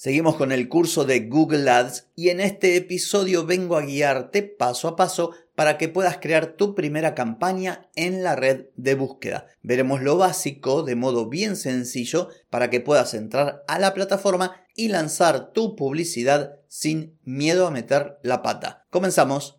Seguimos con el curso de Google Ads y en este episodio vengo a guiarte paso a paso para que puedas crear tu primera campaña en la red de búsqueda. Veremos lo básico de modo bien sencillo para que puedas entrar a la plataforma y lanzar tu publicidad sin miedo a meter la pata. Comenzamos.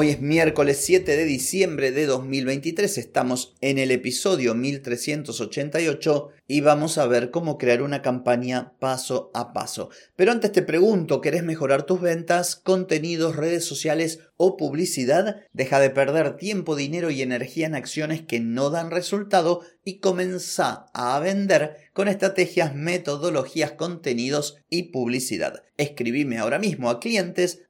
Hoy es miércoles 7 de diciembre de 2023, estamos en el episodio 1388 y vamos a ver cómo crear una campaña paso a paso. Pero antes te pregunto, ¿querés mejorar tus ventas, contenidos, redes sociales o publicidad? Deja de perder tiempo, dinero y energía en acciones que no dan resultado y comenzá a vender con estrategias, metodologías, contenidos y publicidad. Escribime ahora mismo a clientes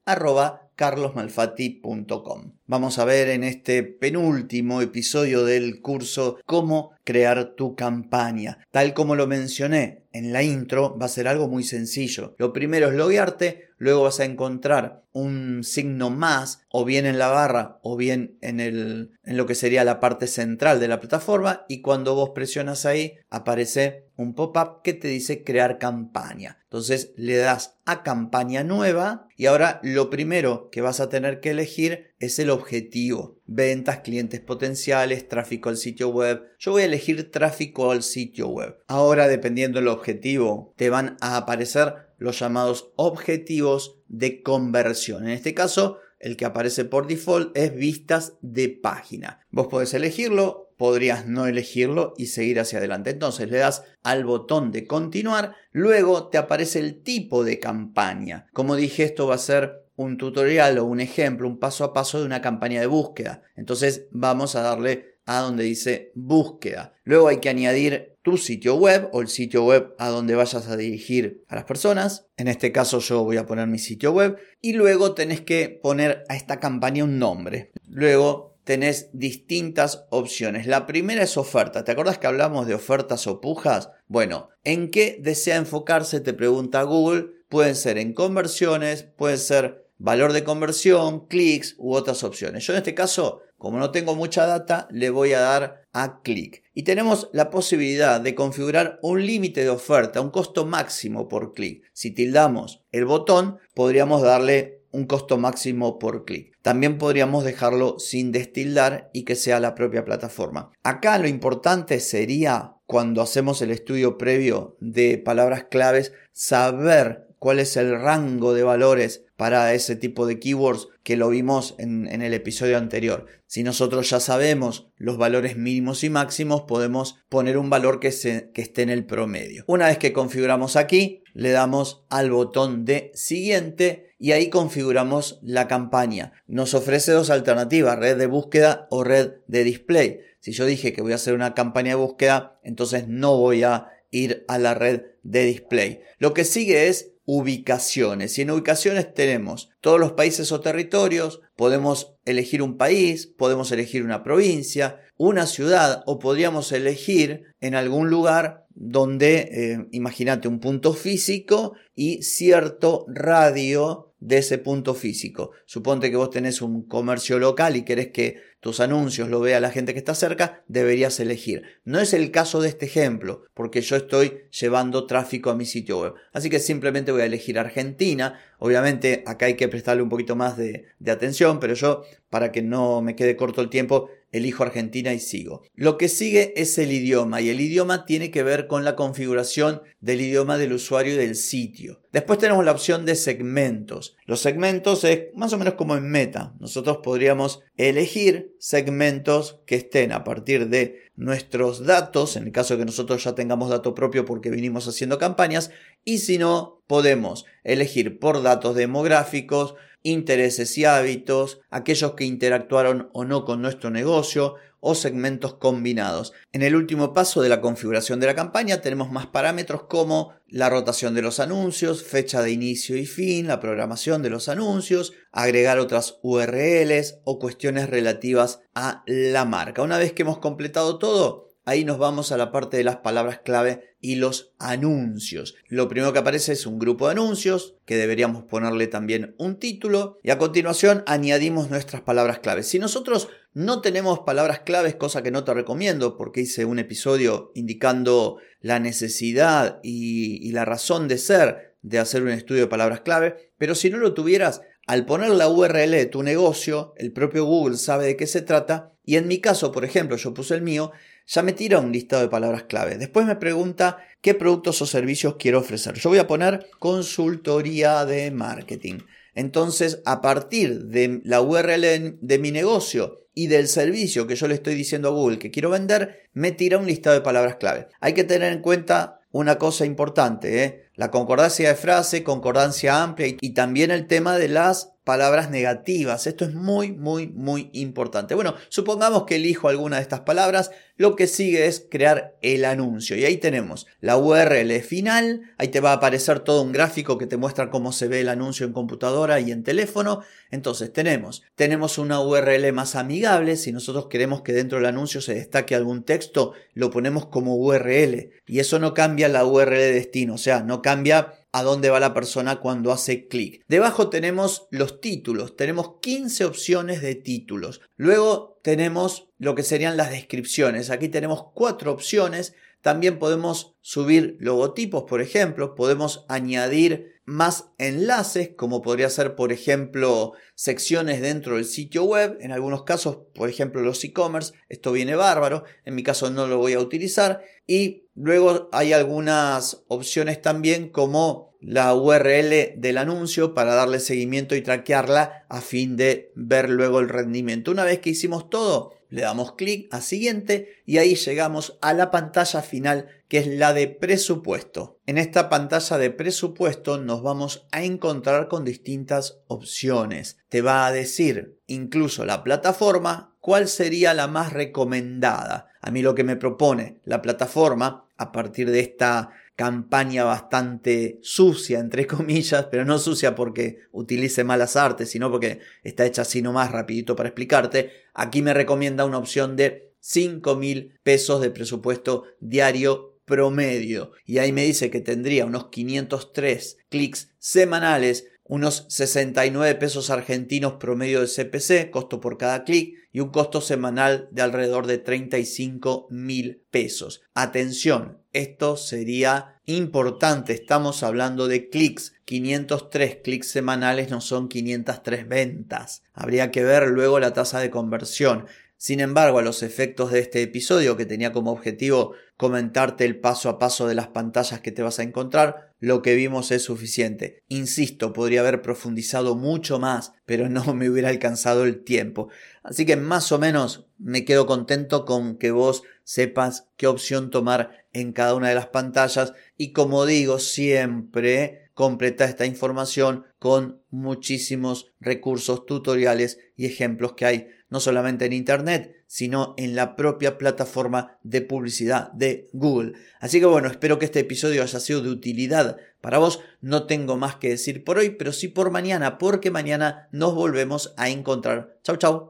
carlosmalfatti.com. Vamos a ver en este penúltimo episodio del curso cómo crear tu campaña. Tal como lo mencioné en la intro, va a ser algo muy sencillo. Lo primero es loguearte, luego vas a encontrar un signo más o bien en la barra o bien en, el, en lo que sería la parte central de la plataforma y cuando vos presionas ahí aparece un pop-up que te dice crear campaña. Entonces le das a campaña nueva y ahora lo primero que vas a tener que elegir es el objetivo. Ventas, clientes potenciales, tráfico al sitio web. Yo voy a elegir tráfico al sitio web. Ahora dependiendo del objetivo te van a aparecer los llamados objetivos de conversión. En este caso, el que aparece por default es vistas de página. Vos podés elegirlo, podrías no elegirlo y seguir hacia adelante. Entonces le das al botón de continuar, luego te aparece el tipo de campaña. Como dije, esto va a ser un tutorial o un ejemplo, un paso a paso de una campaña de búsqueda. Entonces vamos a darle a donde dice búsqueda. Luego hay que añadir tu sitio web o el sitio web a donde vayas a dirigir a las personas. En este caso yo voy a poner mi sitio web y luego tenés que poner a esta campaña un nombre. Luego tenés distintas opciones. La primera es oferta. ¿Te acuerdas que hablamos de ofertas o pujas? Bueno, ¿en qué desea enfocarse? Te pregunta Google. Pueden ser en conversiones, pueden ser valor de conversión, clics u otras opciones. Yo en este caso como no tengo mucha data, le voy a dar a clic. Y tenemos la posibilidad de configurar un límite de oferta, un costo máximo por clic. Si tildamos el botón, podríamos darle un costo máximo por clic. También podríamos dejarlo sin destildar y que sea la propia plataforma. Acá lo importante sería, cuando hacemos el estudio previo de palabras claves, saber cuál es el rango de valores para ese tipo de keywords que lo vimos en, el episodio anterior. Si nosotros ya sabemos los valores mínimos y máximos, podemos poner un valor que, esté en el promedio. Una vez que configuramos aquí, le damos al botón de siguiente y ahí configuramos la campaña. Nos ofrece dos alternativas, red de búsqueda o red de display. Si yo dije que voy a hacer una campaña de búsqueda, entonces no voy a ir a la red de display. Lo que sigue es ubicaciones. Y en ubicaciones tenemos todos los países o territorios, podemos elegir un país, podemos elegir una provincia, una ciudad o podríamos elegir en algún lugar donde, eh, imagínate, un punto físico y cierto radio de ese punto físico. Suponte que vos tenés un comercio local y querés que tus anuncios lo vea la gente que está cerca, deberías elegir. No es el caso de este ejemplo, porque yo estoy llevando tráfico a mi sitio web. Así que simplemente voy a elegir Argentina. Obviamente acá hay que prestarle un poquito más de, de atención, pero yo, para que no me quede corto el tiempo, elijo Argentina y sigo. Lo que sigue es el idioma y el idioma tiene que ver con la configuración del idioma del usuario y del sitio. Después tenemos la opción de segmentos. Los segmentos es más o menos como en Meta. Nosotros podríamos elegir segmentos que estén a partir de nuestros datos, en el caso de que nosotros ya tengamos dato propio porque vinimos haciendo campañas, y si no, podemos elegir por datos demográficos, intereses y hábitos, aquellos que interactuaron o no con nuestro negocio, o segmentos combinados. En el último paso de la configuración de la campaña tenemos más parámetros como la rotación de los anuncios, fecha de inicio y fin, la programación de los anuncios, agregar otras URLs o cuestiones relativas a la marca. Una vez que hemos completado todo, ahí nos vamos a la parte de las palabras clave y los anuncios. Lo primero que aparece es un grupo de anuncios, que deberíamos ponerle también un título, y a continuación añadimos nuestras palabras claves. Si nosotros no tenemos palabras claves, cosa que no te recomiendo, porque hice un episodio indicando la necesidad y, y la razón de ser de hacer un estudio de palabras clave, pero si no lo tuvieras, al poner la URL de tu negocio, el propio Google sabe de qué se trata y en mi caso, por ejemplo, yo puse el mío, ya me tira un listado de palabras clave. Después me pregunta qué productos o servicios quiero ofrecer. Yo voy a poner consultoría de marketing. Entonces, a partir de la URL de mi negocio y del servicio que yo le estoy diciendo a Google que quiero vender, me tira un listado de palabras clave. Hay que tener en cuenta una cosa importante, ¿eh? la concordancia de frase, concordancia amplia y también el tema de las palabras negativas. Esto es muy, muy, muy importante. Bueno, supongamos que elijo alguna de estas palabras. Lo que sigue es crear el anuncio. Y ahí tenemos la URL final. Ahí te va a aparecer todo un gráfico que te muestra cómo se ve el anuncio en computadora y en teléfono. Entonces tenemos, tenemos una URL más amigable. Si nosotros queremos que dentro del anuncio se destaque algún texto, lo ponemos como URL. Y eso no cambia la URL de destino. O sea, no cambia a dónde va la persona cuando hace clic. Debajo tenemos los títulos, tenemos 15 opciones de títulos. Luego tenemos lo que serían las descripciones. Aquí tenemos cuatro opciones. También podemos subir logotipos, por ejemplo, podemos añadir más enlaces, como podría ser, por ejemplo, secciones dentro del sitio web. En algunos casos, por ejemplo, los e-commerce, esto viene bárbaro. En mi caso no lo voy a utilizar. Y luego hay algunas opciones también como la URL del anuncio para darle seguimiento y traquearla a fin de ver luego el rendimiento. Una vez que hicimos todo, le damos clic a siguiente y ahí llegamos a la pantalla final que es la de presupuesto. En esta pantalla de presupuesto nos vamos a encontrar con distintas opciones. Te va a decir incluso la plataforma cuál sería la más recomendada. A mí lo que me propone la plataforma a partir de esta campaña bastante sucia, entre comillas, pero no sucia porque utilice malas artes, sino porque está hecha así nomás rapidito para explicarte. Aquí me recomienda una opción de 5 mil pesos de presupuesto diario promedio. Y ahí me dice que tendría unos 503 clics semanales unos 69 pesos argentinos promedio de CPC, costo por cada clic, y un costo semanal de alrededor de 35 mil pesos. Atención, esto sería importante, estamos hablando de clics. 503 clics semanales no son 503 ventas. Habría que ver luego la tasa de conversión. Sin embargo, a los efectos de este episodio, que tenía como objetivo comentarte el paso a paso de las pantallas que te vas a encontrar, lo que vimos es suficiente. Insisto, podría haber profundizado mucho más, pero no me hubiera alcanzado el tiempo. Así que más o menos me quedo contento con que vos sepas qué opción tomar en cada una de las pantallas y como digo siempre, completa esta información con muchísimos recursos tutoriales y ejemplos que hay no solamente en Internet, sino en la propia plataforma de publicidad de Google. Así que bueno, espero que este episodio haya sido de utilidad para vos. No tengo más que decir por hoy, pero sí por mañana, porque mañana nos volvemos a encontrar. Chau, chau.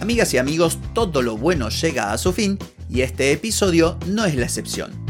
Amigas y amigos, todo lo bueno llega a su fin y este episodio no es la excepción.